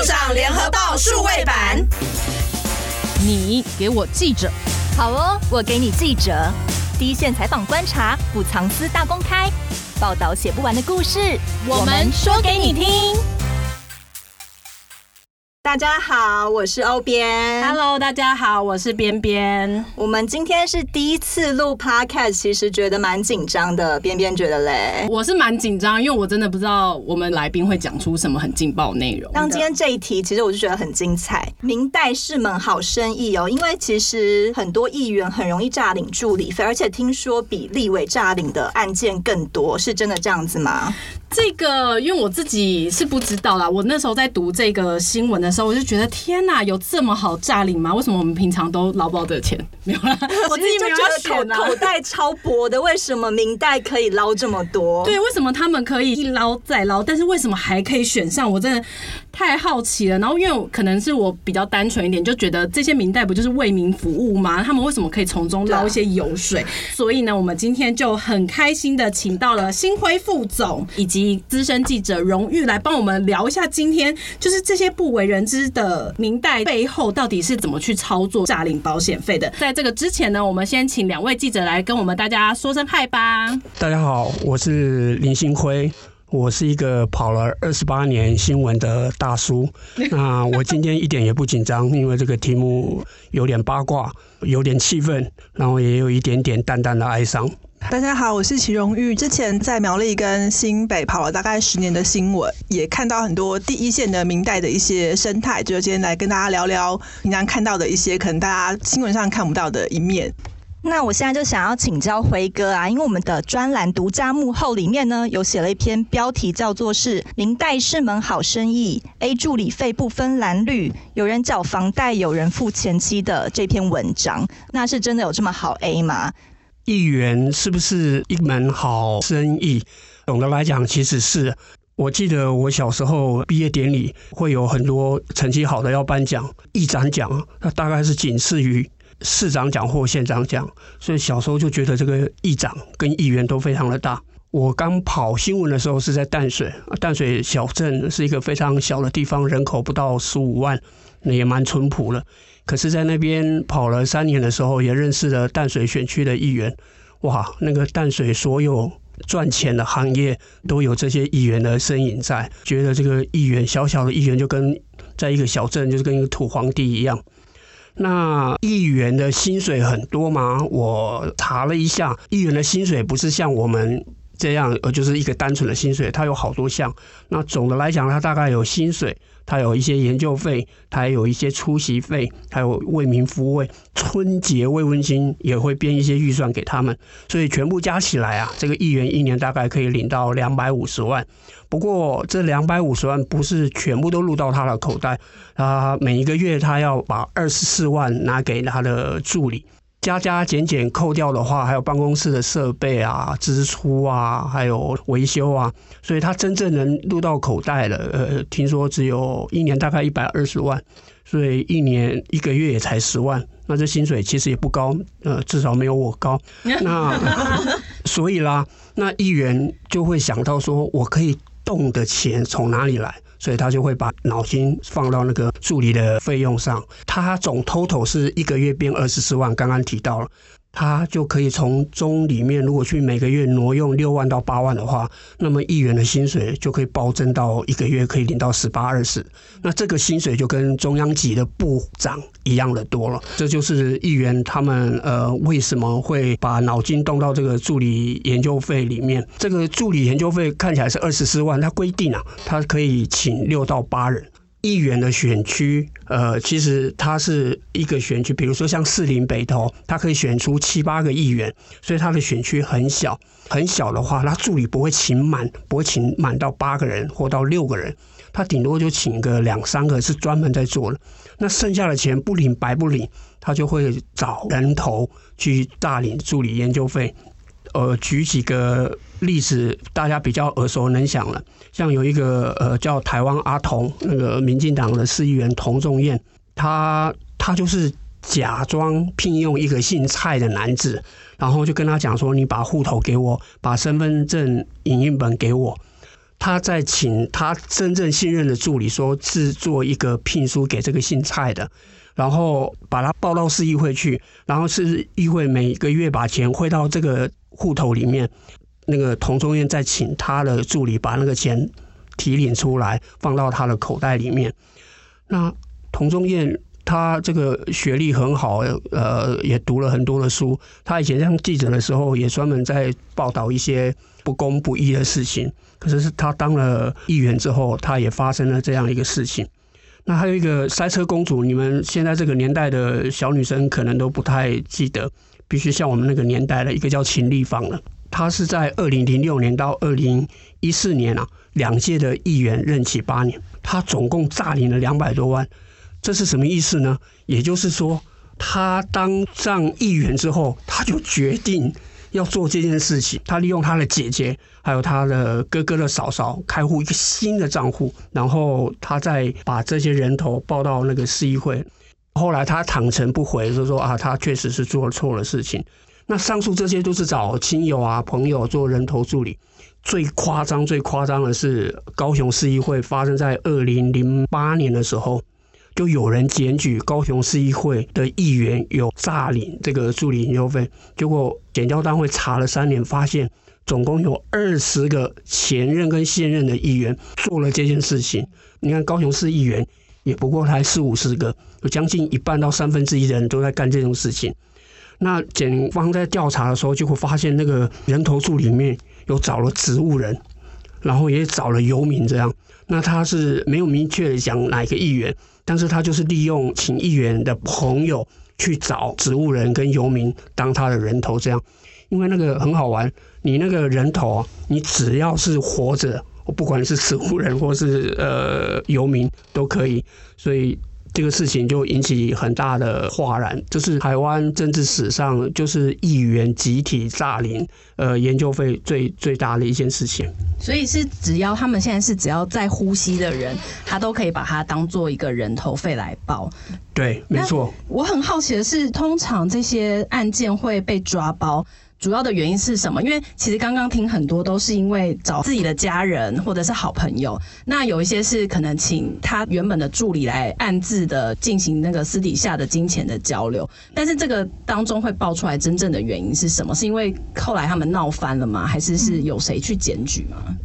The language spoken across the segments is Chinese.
就上联合报数位版。你给我记者，好哦，我给你记者，第一线采访观察，不藏私大公开，报道写不完的故事，我们说给你听。大家好，我是欧边。Hello，大家好，我是边边。我们今天是第一次录 Podcast，其实觉得蛮紧张的。边边觉得嘞？我是蛮紧张，因为我真的不知道我们来宾会讲出什么很劲爆内容。像今天这一题，其实我就觉得很精彩。明代士们好生意哦，因为其实很多议员很容易诈领助理费，而且听说比立委诈领的案件更多，是真的这样子吗？这个，因为我自己是不知道啦。我那时候在读这个新闻的时候，我就觉得天哪，有这么好诈领吗？为什么我们平常都捞不到这钱？没有啦，我自己 没有选啊。口袋超薄的，为什么明代可以捞这么多？对，为什么他们可以一捞再捞？但是为什么还可以选上？我真的太好奇了。然后，因为可能是我比较单纯一点，就觉得这些明代不就是为民服务吗？他们为什么可以从中捞一些油水？所以呢，我们今天就很开心的请到了新辉副总以及。资深记者荣誉来帮我们聊一下，今天就是这些不为人知的明代背后到底是怎么去操作诈领保险费的。在这个之前呢，我们先请两位记者来跟我们大家说声嗨吧。大家好，我是林星辉，我是一个跑了二十八年新闻的大叔。那我今天一点也不紧张，因为这个题目有点八卦，有点气愤，然后也有一点点淡淡的哀伤。大家好，我是祁荣玉。之前在苗栗跟新北跑了大概十年的新闻，也看到很多第一线的明代的一些生态，就今天来跟大家聊聊平常看到的一些可能大家新闻上看不到的一面。那我现在就想要请教辉哥啊，因为我们的专栏独家幕后里面呢，有写了一篇标题叫做是“明代是门好生意，A 助理费不分蓝绿，有人缴房贷，有人付前妻”的这篇文章，那是真的有这么好 A 吗？议员是不是一门好生意？总的来讲，其实是。我记得我小时候毕业典礼会有很多成绩好的要颁奖，议长奖，那大概是仅次于市长奖或县长奖。所以小时候就觉得这个议长跟议员都非常的大。我刚跑新闻的时候是在淡水，淡水小镇是一个非常小的地方，人口不到十五万，那也蛮淳朴的。可是，在那边跑了三年的时候，也认识了淡水选区的议员。哇，那个淡水所有赚钱的行业都有这些议员的身影在。觉得这个议员小小的议员就跟在一个小镇，就是跟一个土皇帝一样。那议员的薪水很多吗？我查了一下，议员的薪水不是像我们这样，呃，就是一个单纯的薪水，它有好多项。那总的来讲，它大概有薪水。他有一些研究费，他还有一些出席费，还有为民服务，春节慰问金也会编一些预算给他们，所以全部加起来啊，这个议员一年大概可以领到两百五十万。不过这两百五十万不是全部都入到他的口袋，他每一个月他要把二十四万拿给他的助理。加加减减扣掉的话，还有办公室的设备啊、支出啊，还有维修啊，所以他真正能入到口袋的，呃，听说只有一年大概一百二十万，所以一年一个月也才十万，那这薪水其实也不高，呃，至少没有我高。那 所以啦，那议员就会想到说，我可以动的钱从哪里来？所以他就会把脑筋放到那个助理的费用上，他总 total 是一个月变二十四万，刚刚提到了。他就可以从中里面，如果去每个月挪用六万到八万的话，那么议员的薪水就可以暴增到一个月可以领到十八二十。那这个薪水就跟中央级的部长一样的多了。这就是议员他们呃为什么会把脑筋动到这个助理研究费里面。这个助理研究费看起来是二十四万，他规定啊，他可以请六到八人。议员的选区，呃，其实它是一个选区，比如说像士林北投，它可以选出七八个议员，所以它的选区很小，很小的话，他助理不会请满，不会请满到八个人或到六个人，他顶多就请个两三个是专门在做的，那剩下的钱不领白不领，他就会找人头去大领助理研究费。呃，举几个例子，大家比较耳熟能详了。像有一个呃叫台湾阿童，那个民进党的市议员童仲彦，他他就是假装聘用一个姓蔡的男子，然后就跟他讲说：“你把户头给我，把身份证影印本给我。”他在请他真正信任的助理说制作一个聘书给这个姓蔡的，然后把他报到市议会去，然后市议会每个月把钱汇到这个户头里面，那个童中彦再请他的助理把那个钱提领出来，放到他的口袋里面。那童中彦他这个学历很好，呃，也读了很多的书。他以前当记者的时候，也专门在报道一些不公不义的事情。可是是他当了议员之后，他也发生了这样一个事情。那还有一个塞车公主，你们现在这个年代的小女生可能都不太记得，必须像我们那个年代的一个叫秦丽芳了。他是在二零零六年到二零一四年啊，两届的议员任期八年，他总共诈领了两百多万。这是什么意思呢？也就是说，他当上议员之后，他就决定。要做这件事情，他利用他的姐姐还有他的哥哥的嫂嫂开户一个新的账户，然后他再把这些人头报到那个市议会。后来他坦诚不讳，就说啊，他确实是做错了事情。那上述这些都是找亲友啊、朋友做人头助理。最夸张、最夸张的是高雄市议会发生在二零零八年的时候。就有人检举高雄市议会的议员有诈领这个助理研究费，结果检调单位查了三年，发现总共有二十个前任跟现任的议员做了这件事情。你看高雄市议员也不过才四五十个，有将近一半到三分之一的人都在干这种事情。那检方在调查的时候，就会发现那个人头助里面有找了植物人，然后也找了游民这样。那他是没有明确的讲哪一个议员。但是他就是利用请议员的朋友去找植物人跟游民当他的人头，这样，因为那个很好玩，你那个人头啊，你只要是活着，不管是植物人或是呃游民都可以，所以。这个事情就引起很大的哗然，这是台湾政治史上就是议员集体诈领呃研究费最最大的一件事情。所以是只要他们现在是只要在呼吸的人，他都可以把它当做一个人头费来报。对，没错。我很好奇的是，通常这些案件会被抓包。主要的原因是什么？因为其实刚刚听很多都是因为找自己的家人或者是好朋友，那有一些是可能请他原本的助理来暗自的进行那个私底下的金钱的交流。但是这个当中会爆出来真正的原因是什么？是因为后来他们闹翻了吗？还是是有谁去检举吗？嗯，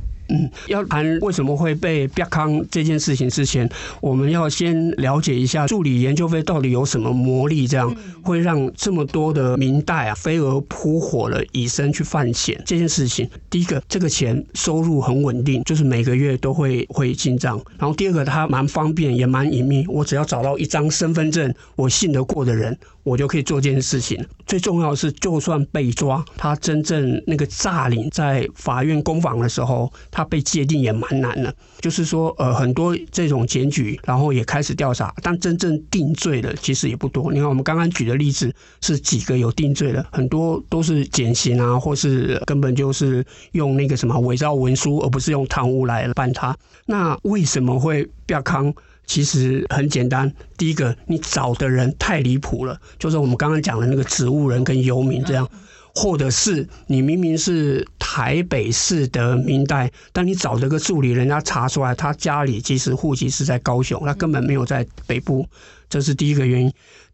要谈为什么会被逼康这件事情之前，我们要先了解一下助理研究费到底有什么魔力，这样会让这么多的明代啊飞蛾扑火了以身去犯险这件事情。第一个，这个钱收入很稳定，就是每个月都会会进账。然后第二个，它蛮方便也蛮隐秘，我只要找到一张身份证，我信得过的人。我就可以做这件事情。最重要的是，就算被抓，他真正那个诈领在法院公访的时候，他被界定也蛮难的。就是说，呃，很多这种检举，然后也开始调查，但真正定罪的其实也不多。你看，我们刚刚举的例子是几个有定罪的，很多都是减刑啊，或是根本就是用那个什么伪造文书，而不是用贪污来办他。那为什么会曝光？其实很简单，第一个，你找的人太离谱了，就是我们刚刚讲的那个植物人跟游民这样，或者是你明明是台北市的明代，但你找这个助理，人家查出来他家里其实户籍是在高雄，他根本没有在北部，这是第一个原因。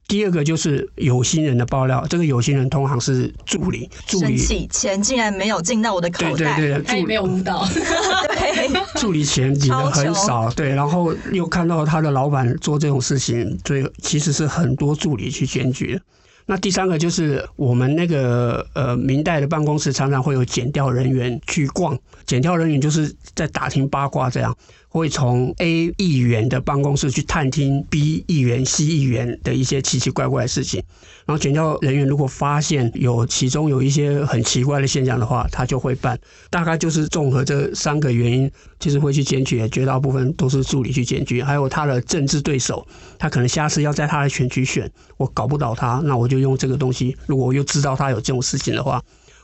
第二个就是有心人的爆料，这个有心人通常是助理，助理钱竟然没有进到我的口袋，对对对，他也没有舞蹈，对，助理钱领的很少，对，然后又看到他的老板做这种事情，所以其实是很多助理去检举的。那第三个就是我们那个呃明代的办公室常常会有检调人员去逛，检调人员就是在打听八卦这样。会从 A 议员的办公室去探听 B 议员、C 议员的一些奇奇怪怪的事情，然后检调人员如果发现有其中有一些很奇怪的现象的话，他就会办。大概就是综合这三个原因，其实会去检举，绝大部分都是助理去检举，还有他的政治对手，他可能下次要在他的选区选，我搞不倒他，那我就用这个东西。如果我又知道他有这种事情的话。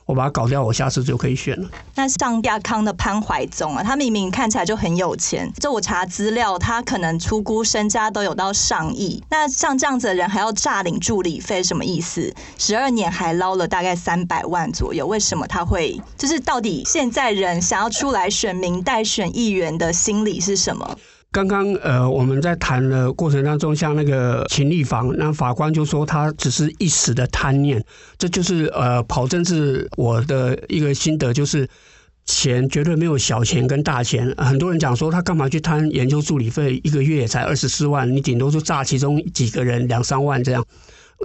我把它搞掉，我下次就可以选了。那像亚康的潘怀宗啊，他明明看起来就很有钱，就我查资料，他可能出估身家都有到上亿。那像这样子的人还要诈领助理费，什么意思？十二年还捞了大概三百万左右，为什么他会？就是到底现在人想要出来选民代选议员的心理是什么？刚刚呃，我们在谈的过程当中，像那个秦立房，那法官就说他只是一时的贪念，这就是呃跑政治我的一个心得，就是钱绝对没有小钱跟大钱。很多人讲说他干嘛去贪研究助理费，一个月才二十四万，你顶多就诈其中几个人两三万这样。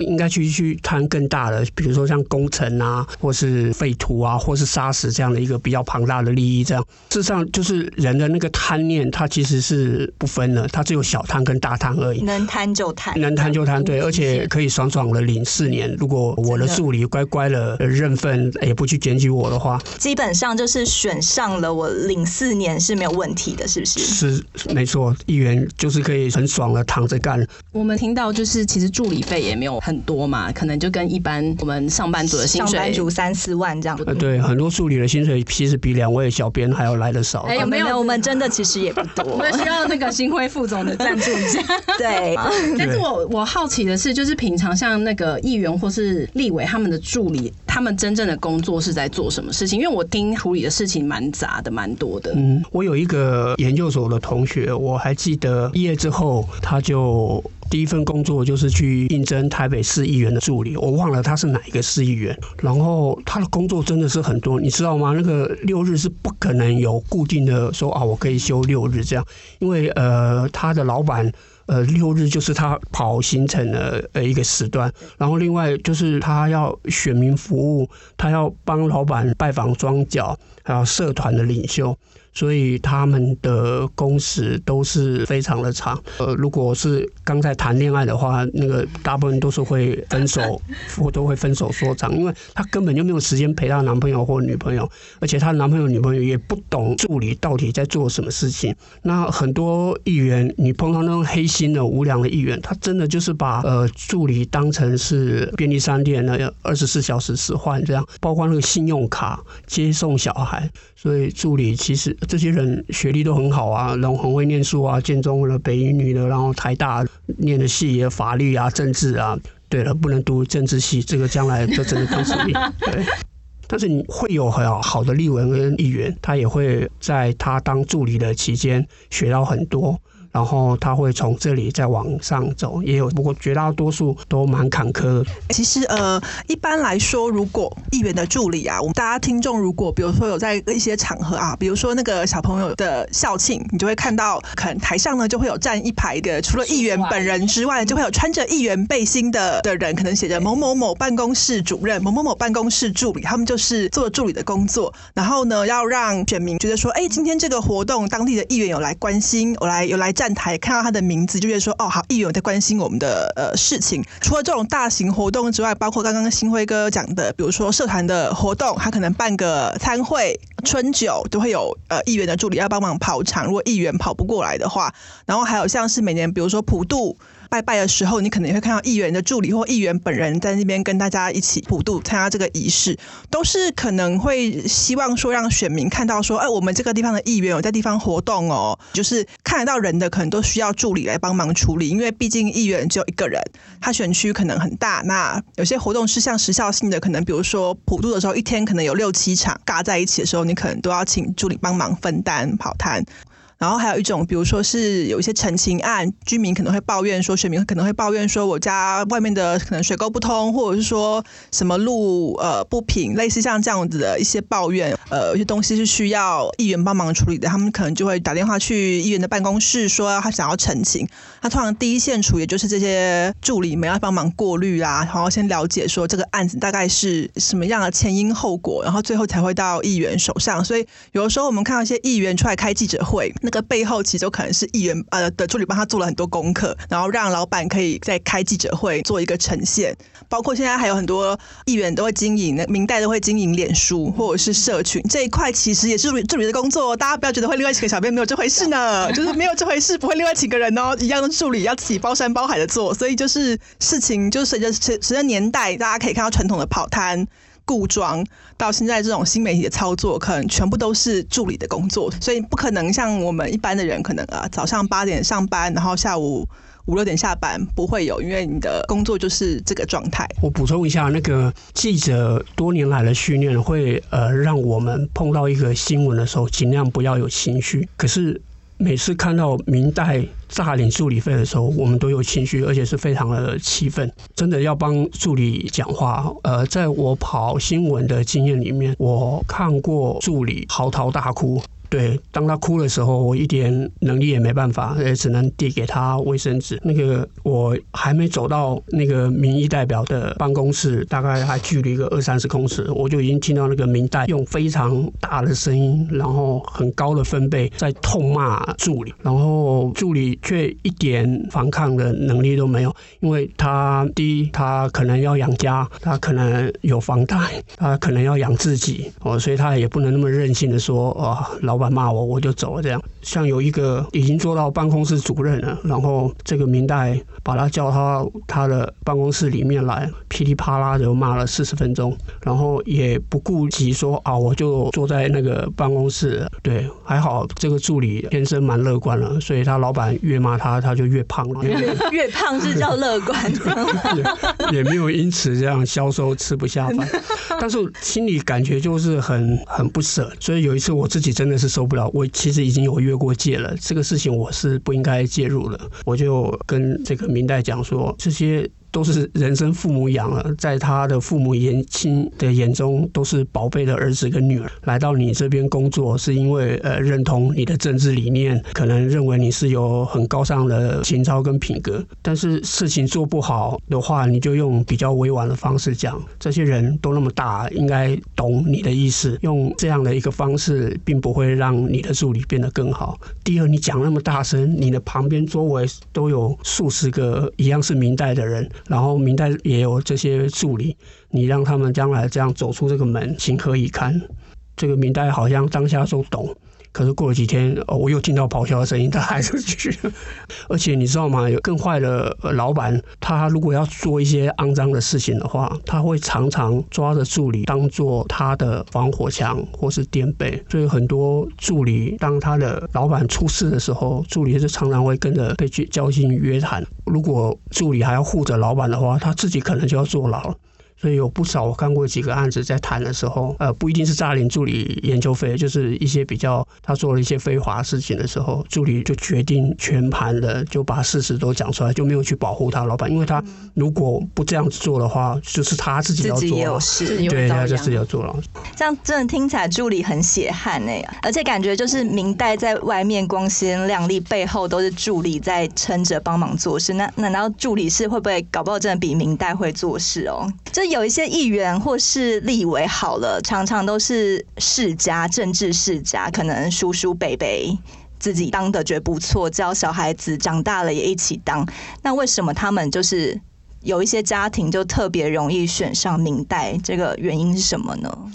应该去去贪更大的，比如说像工程啊，或是废土啊，或是砂石这样的一个比较庞大的利益。这样，事实上就是人的那个贪念，它其实是不分的，它只有小贪跟大贪而已。能贪就贪，能贪就贪，对，而且可以爽爽的领四年。如果我的助理乖乖的认份，也不去检举我的话，基本上就是选上了，我领四年是没有问题的，是不是？是，没错，议员就是可以很爽的躺着干。我们听到就是，其实助理费也没有。很多嘛，可能就跟一般我们上班族的薪水，上班族三四万这样。呃，对，很多助理的薪水其实比两位小编还要来的少。哎，有没有？我们真的其实也不多。我们需要那个新辉副总的赞助一下。对。但是我我好奇的是，就是平常像那个议员或是立委他们的助理，他们真正的工作是在做什么事情？因为我听处理的事情蛮杂的，蛮多的。嗯，我有一个研究所的同学，我还记得毕业之后他就。第一份工作就是去应征台北市议员的助理，我忘了他是哪一个市议员。然后他的工作真的是很多，你知道吗？那个六日是不可能有固定的说啊，我可以休六日这样，因为呃，他的老板呃六日就是他跑行程的呃一个时段。然后另外就是他要选民服务，他要帮老板拜访庄脚，还有社团的领袖。所以他们的工时都是非常的长。呃，如果是刚才谈恋爱的话，那个大部分都是会分手，或都会分手收场，因为她根本就没有时间陪她男朋友或女朋友，而且她男朋友女朋友也不懂助理到底在做什么事情。那很多议员，你碰到那种黑心的无良的议员，他真的就是把呃助理当成是便利商店那样二十四小时使唤这样，包括那个信用卡接送小孩，所以助理其实。这些人学历都很好啊，然后很会念书啊，建中的、北一女的，然后台大念的系也法律啊、政治啊。对了，不能读政治系，这个将来就真的不顺利。对，但是你会有很好的立文跟议员，他也会在他当助理的期间学到很多。然后他会从这里再往上走，也有，不过绝大多数都蛮坎坷的。其实呃，一般来说，如果议员的助理啊，我们大家听众如果比如说有在一些场合啊，比如说那个小朋友的校庆，你就会看到，可能台上呢就会有站一排的，除了议员本人之外，就会有穿着议员背心的的人，可能写着某某某办公室主任、某某某办公室助理，他们就是做助理的工作。然后呢，要让选民觉得说，哎，今天这个活动，当地的议员有来关心，有来有来。站台看到他的名字，就觉得说哦，好，议员在关心我们的呃事情。除了这种大型活动之外，包括刚刚新辉哥讲的，比如说社团的活动，他可能办个餐会、春酒，都会有呃议员的助理要帮忙跑场。如果议员跑不过来的话，然后还有像是每年，比如说普渡。拜拜的时候，你可能也会看到议员的助理或议员本人在那边跟大家一起普渡参加这个仪式，都是可能会希望说让选民看到说，哎，我们这个地方的议员有在地方活动哦，就是看得到人的，可能都需要助理来帮忙处理，因为毕竟议员只有一个人，他选区可能很大，那有些活动是像时效性的，可能比如说普渡的时候，一天可能有六七场，尬在一起的时候，你可能都要请助理帮忙分担跑摊。然后还有一种，比如说是有一些陈情案，居民可能会抱怨说，选民可能会抱怨说，我家外面的可能水沟不通，或者是说什么路呃不平，类似像这样子的一些抱怨，呃，有些东西是需要议员帮忙处理的，他们可能就会打电话去议员的办公室，说他想要陈情。那通常第一线处也就是这些助理们要帮忙过滤啊，然后先了解说这个案子大概是什么样的前因后果，然后最后才会到议员手上。所以有的时候我们看到一些议员出来开记者会，个背后其实都可能是议员呃的助理帮他做了很多功课，然后让老板可以在开记者会做一个呈现。包括现在还有很多议员都会经营，那民代都会经营脸书或者是社群这一块，其实也是助理的工作。大家不要觉得会另外请个小编没有这回事呢，就是没有这回事，不会另外请个人哦，一样的助理要自己包山包海的做。所以就是事情就随着随随着年代，大家可以看到传统的跑摊。故装到现在这种新媒体的操作，可能全部都是助理的工作，所以不可能像我们一般的人，可能啊早上八点上班，然后下午五六点下班，不会有，因为你的工作就是这个状态。我补充一下，那个记者多年来的训练会呃让我们碰到一个新闻的时候，尽量不要有情绪。可是每次看到明代诈领助理费的时候，我们都有情绪，而且是非常的气愤。真的要帮助理讲话。呃，在我跑新闻的经验里面，我看过助理嚎啕大哭。对，当他哭的时候，我一点能力也没办法，也只能递给他卫生纸。那个我还没走到那个民意代表的办公室，大概还距离一个二三十公尺，我就已经听到那个民代用非常大的声音，然后很高的分贝在痛骂助理，然后助理却一点反抗的能力都没有，因为他第一，他可能要养家，他可能有房贷，他可能要养自己哦，所以他也不能那么任性的说哦，老。骂我，我就走了。这样，像有一个已经做到办公室主任了，然后这个明代把他叫他他的办公室里面来，噼里啪啦就骂了四十分钟，然后也不顾及说啊，我就坐在那个办公室。对，还好这个助理天生蛮乐观了，所以他老板越骂他，他就越胖了。越 越胖是叫乐观也，也没有因此这样消瘦吃不下饭，但是心里感觉就是很很不舍。所以有一次我自己真的是。受不了，我其实已经有越过界了，这个事情我是不应该介入的，我就跟这个明代讲说这些。都是人生父母养了，在他的父母眼亲的眼中都是宝贝的儿子跟女儿，来到你这边工作是因为呃认同你的政治理念，可能认为你是有很高尚的情操跟品格，但是事情做不好的话，你就用比较委婉的方式讲，这些人都那么大，应该懂你的意思，用这样的一个方式，并不会让你的助理变得更好。第二，你讲那么大声，你的旁边周围都有数十个一样是明代的人。然后明代也有这些助理，你让他们将来这样走出这个门，情何以堪？这个明代好像当下都懂。可是过了几天，我又听到咆哮的声音，他还是去。而且你知道吗？有更坏的老板，他如果要做一些肮脏的事情的话，他会常常抓着助理当做他的防火墙或是垫背。所以很多助理，当他的老板出事的时候，助理就常常会跟着被叫进约谈。如果助理还要护着老板的话，他自己可能就要坐牢。所以有不少我看过几个案子，在谈的时候，呃，不一定是诈领助理研究费，就是一些比较他做了一些非法事情的时候，助理就决定全盘的就把事实都讲出来，就没有去保护他老板，因为他如果不这样子做的话，就是他自己要做，有事，对，他就自己要做了。这样真的听起来助理很血汗哎，而且感觉就是明代在外面光鲜亮丽，背后都是助理在撑着帮忙做事。那难道助理是会不会搞不好真的比明代会做事哦？这。有一些议员或是立委好了，常常都是世家，政治世家，可能叔叔伯伯自己当的觉得不错，教小孩子长大了也一起当。那为什么他们就是有一些家庭就特别容易选上明代？这个原因是什么呢？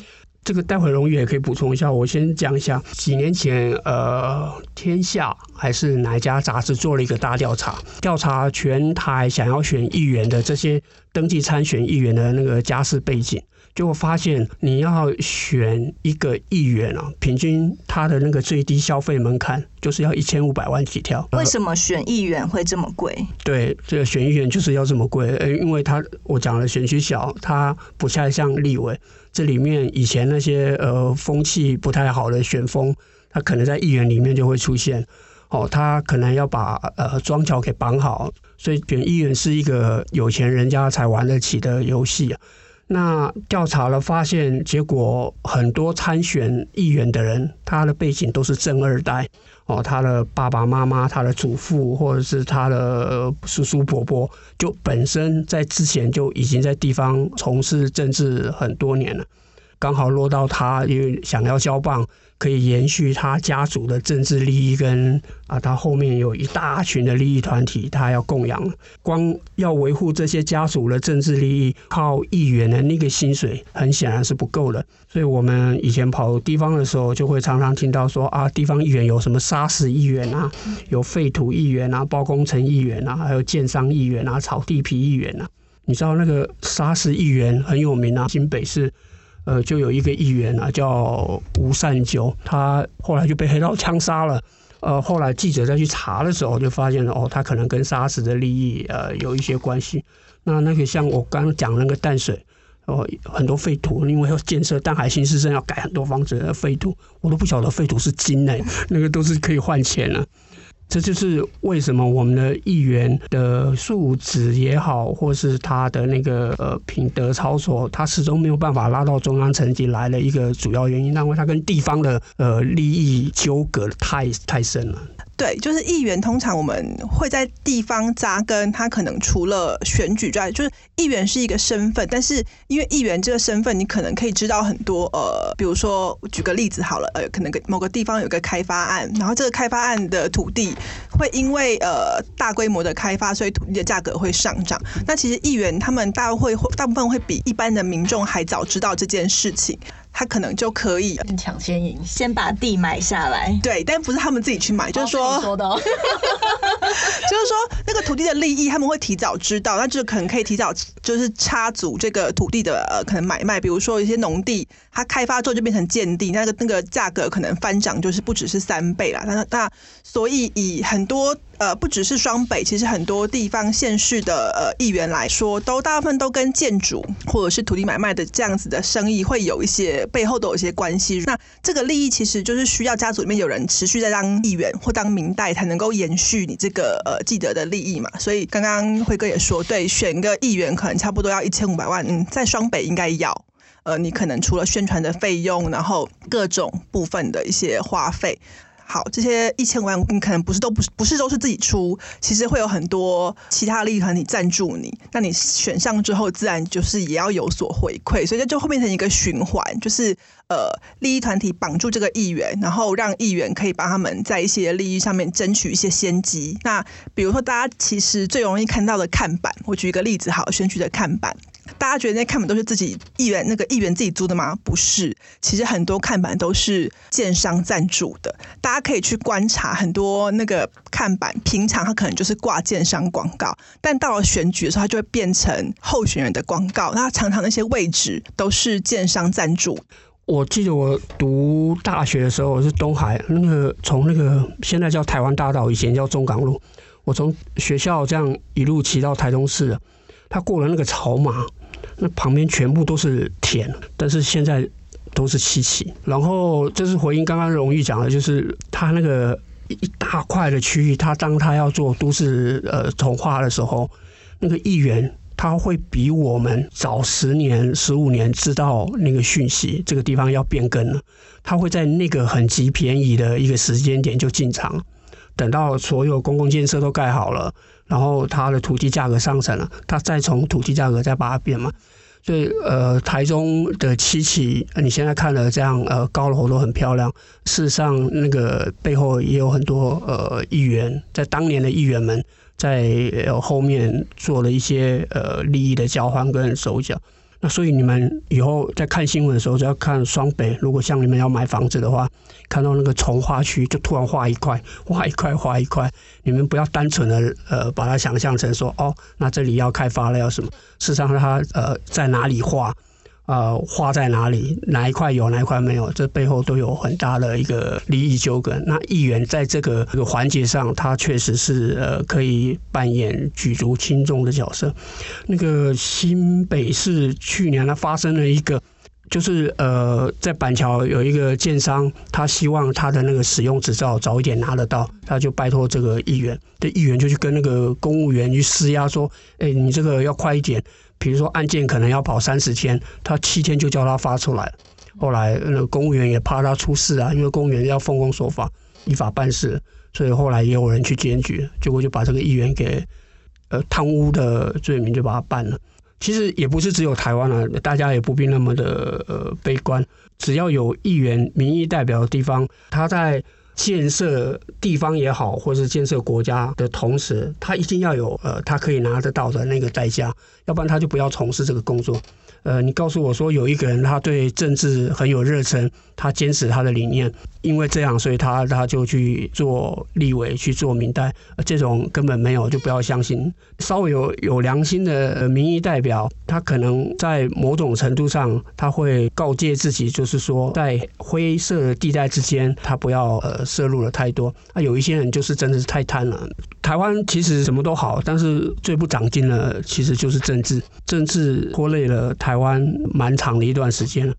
这个待会荣誉也可以补充一下，我先讲一下。几年前，呃，天下还是哪一家杂志做了一个大调查，调查全台想要选议员的这些登记参选议员的那个家世背景，就会发现你要选一个议员啊，平均他的那个最低消费门槛就是要一千五百万起跳。为什么选议员会这么贵？对，这个选议员就是要这么贵，呃，因为他我讲了选区小，他不太像立委。这里面以前那些呃风气不太好的选风，他可能在议员里面就会出现。哦，他可能要把呃庄桥给绑好，所以选议员是一个有钱人家才玩得起的游戏啊。那调查了发现，结果很多参选议员的人，他的背景都是政二代。哦，他的爸爸妈妈、他的祖父或者是他的叔叔伯伯，就本身在之前就已经在地方从事政治很多年了，刚好落到他因为想要交棒。可以延续他家族的政治利益，跟啊，他后面有一大群的利益团体，他要供养。光要维护这些家族的政治利益，靠议员的那个薪水，很显然是不够的。所以我们以前跑地方的时候，就会常常听到说啊，地方议员有什么杀死议员啊，有废土议员啊，包工程议员啊，还有建商议员啊，炒地皮议员啊。你知道那个杀死议员很有名啊，新北市。呃，就有一个议员啊，叫吴善久，他后来就被黑道枪杀了。呃，后来记者再去查的时候，就发现了哦，他可能跟沙石的利益呃有一些关系。那那个像我刚刚讲那个淡水，哦，很多废土，因为要建设淡海新市镇，要改很多房子的废土，我都不晓得废土是金呢，那个都是可以换钱的。这就是为什么我们的议员的素质也好，或是他的那个呃品德操守，他始终没有办法拉到中央层级来的一个主要原因，因为他跟地方的呃利益纠葛太太深了。对，就是议员，通常我们会在地方扎根。他可能除了选举之外，就是议员是一个身份，但是因为议员这个身份，你可能可以知道很多。呃，比如说举个例子好了，呃，可能某个地方有个开发案，然后这个开发案的土地会因为呃大规模的开发，所以土地的价格会上涨。那其实议员他们大会大部分会比一般的民众还早知道这件事情。他可能就可以抢先赢，先把地买下来。对，但不是他们自己去买，就是说，哦、说的哦、就是说那个土地的利益他们会提早知道，那就可能可以提早就是插足这个土地的呃可能买卖，比如说一些农地，它开发之后就变成建地，那个那个价格可能翻涨，就是不只是三倍啦。那那所以以很多。呃，不只是双北，其实很多地方县市的呃议员来说，都大部分都跟建筑或者是土地买卖的这样子的生意会有一些背后都有一些关系。那这个利益其实就是需要家族里面有人持续在当议员或当民代，才能够延续你这个呃既得的利益嘛。所以刚刚辉哥也说，对，选个议员可能差不多要一千五百万，嗯，在双北应该要。呃，你可能除了宣传的费用，然后各种部分的一些花费。好，这些一千万你可能不是都不是不是都是自己出，其实会有很多其他利益团体赞助你，那你选上之后，自然就是也要有所回馈，所以这就会变成一个循环，就是呃利益团体绑住这个议员，然后让议员可以帮他们在一些利益上面争取一些先机。那比如说大家其实最容易看到的看板，我举一个例子，好，选举的看板。大家觉得那看板都是自己议员那个议员自己租的吗？不是，其实很多看板都是建商赞助的。大家可以去观察很多那个看板，平常它可能就是挂建商广告，但到了选举的时候，它就会变成候选人的广告。那常常那些位置都是建商赞助。我记得我读大学的时候，我是东海那个从那个现在叫台湾大道，以前叫中港路，我从学校这样一路骑到台中市，他过了那个草马。那旁边全部都是田，但是现在都是七期。然后这是回应刚刚荣誉讲的，就是他那个一大块的区域，他当他要做都市呃重化的时候，那个议员他会比我们早十年、十五年知道那个讯息，这个地方要变更了，他会在那个很极便宜的一个时间点就进场，等到所有公共建设都盖好了。然后它的土地价格上升了，它再从土地价格再把它变嘛，所以呃，台中的七期，你现在看了这样呃高楼都很漂亮，事实上那个背后也有很多呃议员，在当年的议员们在后面做了一些呃利益的交换跟手脚。那所以你们以后在看新闻的时候，只要看双北。如果像你们要买房子的话，看到那个从化区，就突然画一块，画一块，画一块。你们不要单纯的呃把它想象成说哦，那这里要开发了要什么？事实上它呃在哪里画？呃，花在哪里？哪一块有，哪一块没有？这背后都有很大的一个利益纠葛。那议员在这个这个环节上，他确实是呃可以扮演举足轻重的角色。那个新北市去年呢发生了一个，就是呃在板桥有一个建商，他希望他的那个使用执照早一点拿得到，他就拜托这个议员，这议员就去跟那个公务员去施压说，哎，你这个要快一点。比如说案件可能要跑三十天，他七天就叫他发出来。后来那个公务员也怕他出事啊，因为公务员要奉公守法、依法办事，所以后来也有人去检举，结果就把这个议员给呃贪污的罪名就把他办了。其实也不是只有台湾啊，大家也不必那么的呃悲观，只要有议员民意代表的地方，他在。建设地方也好，或是建设国家的同时，他一定要有呃，他可以拿得到的那个代价，要不然他就不要从事这个工作。呃，你告诉我说有一个人他对政治很有热忱，他坚持他的理念，因为这样，所以他他就去做立委，去做民代，这种根本没有，就不要相信。稍微有有良心的民意代表，他可能在某种程度上，他会告诫自己，就是说在灰色地带之间，他不要呃涉入了太多。啊有一些人就是真的是太贪了。台湾其实什么都好，但是最不长进的其实就是政治，政治拖累了台湾蛮长的一段时间了。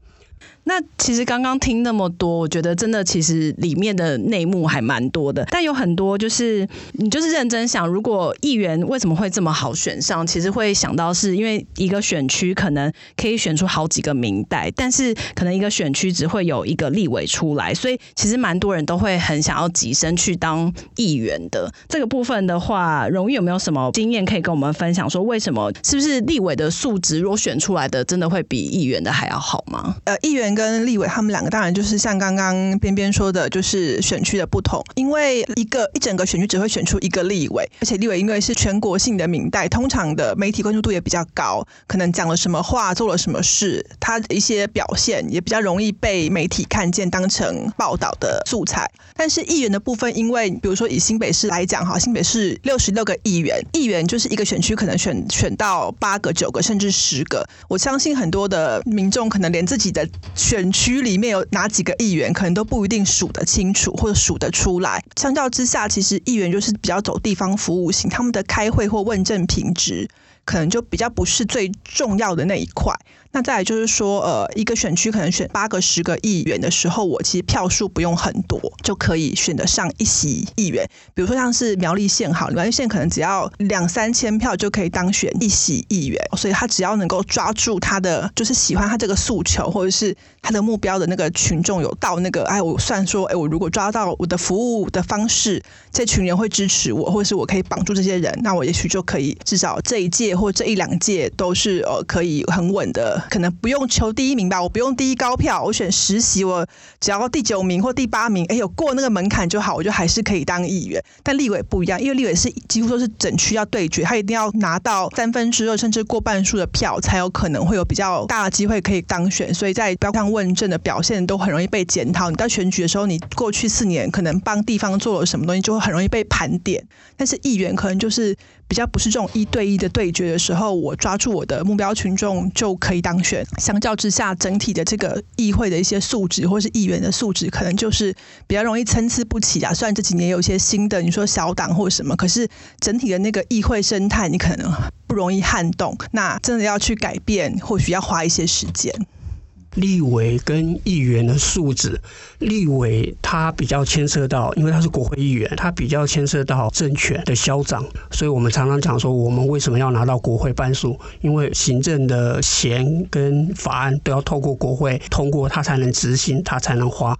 那其实刚刚听那么多，我觉得真的其实里面的内幕还蛮多的。但有很多就是你就是认真想，如果议员为什么会这么好选上？其实会想到是因为一个选区可能可以选出好几个民代，但是可能一个选区只会有一个立委出来，所以其实蛮多人都会很想要跻身去当议员的。这个部分的话，荣誉有没有什么经验可以跟我们分享？说为什么是不是立委的素质，如果选出来的真的会比议员的还要好吗？呃，议员。跟立委他们两个当然就是像刚刚边边说的，就是选区的不同。因为一个一整个选区只会选出一个立委，而且立委因为是全国性的民代，通常的媒体关注度也比较高，可能讲了什么话，做了什么事，他的一些表现也比较容易被媒体看见，当成报道的素材。但是议员的部分，因为比如说以新北市来讲哈，新北市六十六个议员，议员就是一个选区可能选选到八个、九个甚至十个。我相信很多的民众可能连自己的。选区里面有哪几个议员，可能都不一定数得清楚或者数得出来。相较之下，其实议员就是比较走地方服务型，他们的开会或问政品质，可能就比较不是最重要的那一块。那再来就是说，呃，一个选区可能选八个、十个议员的时候，我其实票数不用很多就可以选得上一席议员。比如说像是苗栗县好，苗栗县可能只要两三千票就可以当选一席议员，所以他只要能够抓住他的就是喜欢他这个诉求，或者是他的目标的那个群众有到那个，哎，我算说，哎，我如果抓到我的服务的方式，这群人会支持我，或者是我可以绑住这些人，那我也许就可以至少这一届或这一两届都是呃可以很稳的。可能不用求第一名吧，我不用第一高票，我选十席，我只要第九名或第八名，哎，有过那个门槛就好，我就还是可以当议员。但立委不一样，因为立委是几乎都是整区要对决，他一定要拿到三分之二甚至过半数的票，才有可能会有比较大的机会可以当选。所以在标问政的表现都很容易被检讨。你到选举的时候，你过去四年可能帮地方做了什么东西，就会很容易被盘点。但是议员可能就是。比较不是这种一对一的对决的时候，我抓住我的目标群众就可以当选。相较之下，整体的这个议会的一些素质，或是议员的素质，可能就是比较容易参差不齐啊。虽然这几年有一些新的，你说小党或什么，可是整体的那个议会生态，你可能不容易撼动。那真的要去改变，或许要花一些时间。立委跟议员的素质，立委他比较牵涉到，因为他是国会议员，他比较牵涉到政权的嚣张，所以我们常常讲说，我们为什么要拿到国会半数？因为行政的钱跟法案都要透过国会通过，他才能执行，他才能花。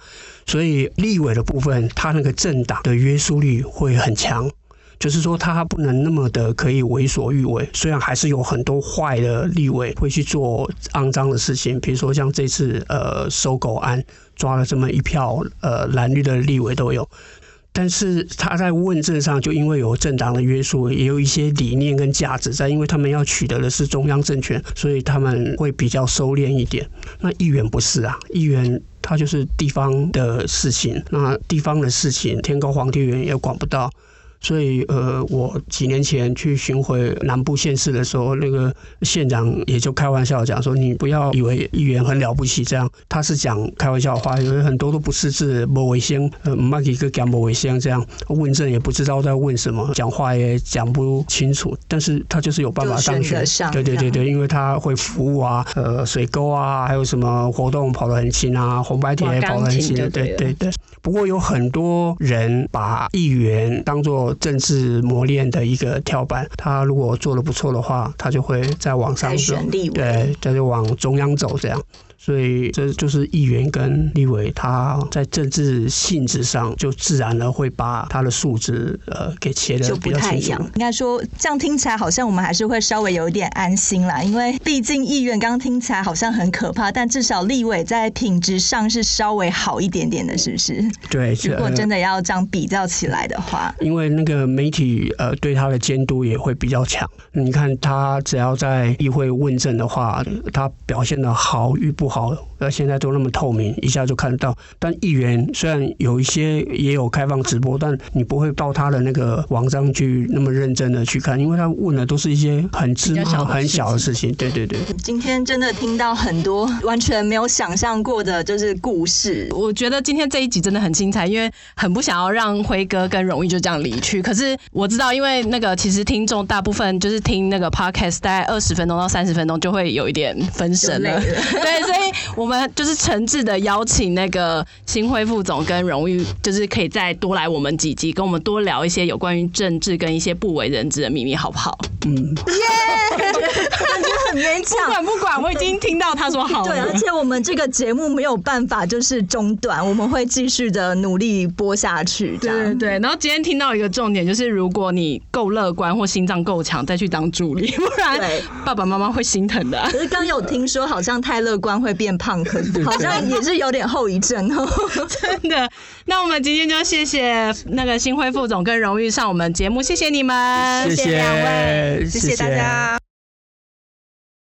所以立委的部分，他那个政党的约束力会很强。就是说，他不能那么的可以为所欲为。虽然还是有很多坏的立委会去做肮脏的事情，比如说像这次呃收狗案抓了这么一票呃蓝绿的立委都有。但是他在问政上，就因为有政党的约束，也有一些理念跟价值在，因为他们要取得的是中央政权，所以他们会比较收敛一点。那议员不是啊，议员他就是地方的事情，那地方的事情天高皇帝远也管不到。所以，呃，我几年前去巡回南部县市的时候，那个县长也就开玩笑讲说：“你不要以为议员很了不起，这样他是讲开玩笑话，因为很多都不识字，不卫生，呃，麦几个讲不卫生，这样问政也不知道在问什么，讲话也讲不清楚，但是他就是有办法当选。对对对对，因为他会服务啊，呃，水沟啊，还有什么活动跑得很勤啊，红白帖也跑得很勤。对对对，不过有很多人把议员当作政治磨练的一个跳板，他如果做的不错的话，他就会再往上走，对，他就往中央走这样。所以这就是议员跟立委，他在政治性质上就自然的会把他的素质呃给切的比较清楚。应该说这样听起来好像我们还是会稍微有一点安心啦，因为毕竟议员刚刚听起来好像很可怕，但至少立委在品质上是稍微好一点点的，是不是？对，如果真的要这样比较起来的话，因为那个媒体呃对他的监督也会比较强。你看他只要在议会问政的话，他表现的好与不好。呃，现在都那么透明，一下就看得到。但议员虽然有一些也有开放直播，但你不会到他的那个网上去那么认真的去看，因为他问的都是一些很芝麻、很小的事情。对对对。今天真的听到很多完全没有想象过的，就是故事。我觉得今天这一集真的很精彩，因为很不想要让辉哥跟荣誉就这样离去。可是我知道，因为那个其实听众大部分就是听那个 podcast，大概二十分钟到三十分钟就会有一点分神了。对，所以我们就是诚挚的邀请那个新辉副总跟荣誉，就是可以再多来我们几集，跟我们多聊一些有关于政治跟一些不为人知的秘密，好不好？嗯，耶，感觉很勉强。不管不管，我已经听到他说好了。对，而且我们这个节目没有办法就是中断，我们会继续的努力播下去。对对对。然后今天听到一个重点，就是如果你够乐观或心脏够强，再去当助理，不然爸爸妈妈会心疼的。可是刚有听说，好像太乐观会变胖，可是 好像也是有点后遗症哦。真的。那我们今天就谢谢那个新辉副总跟荣誉上我们节目，谢谢你们，谢谢两位，谢谢大家。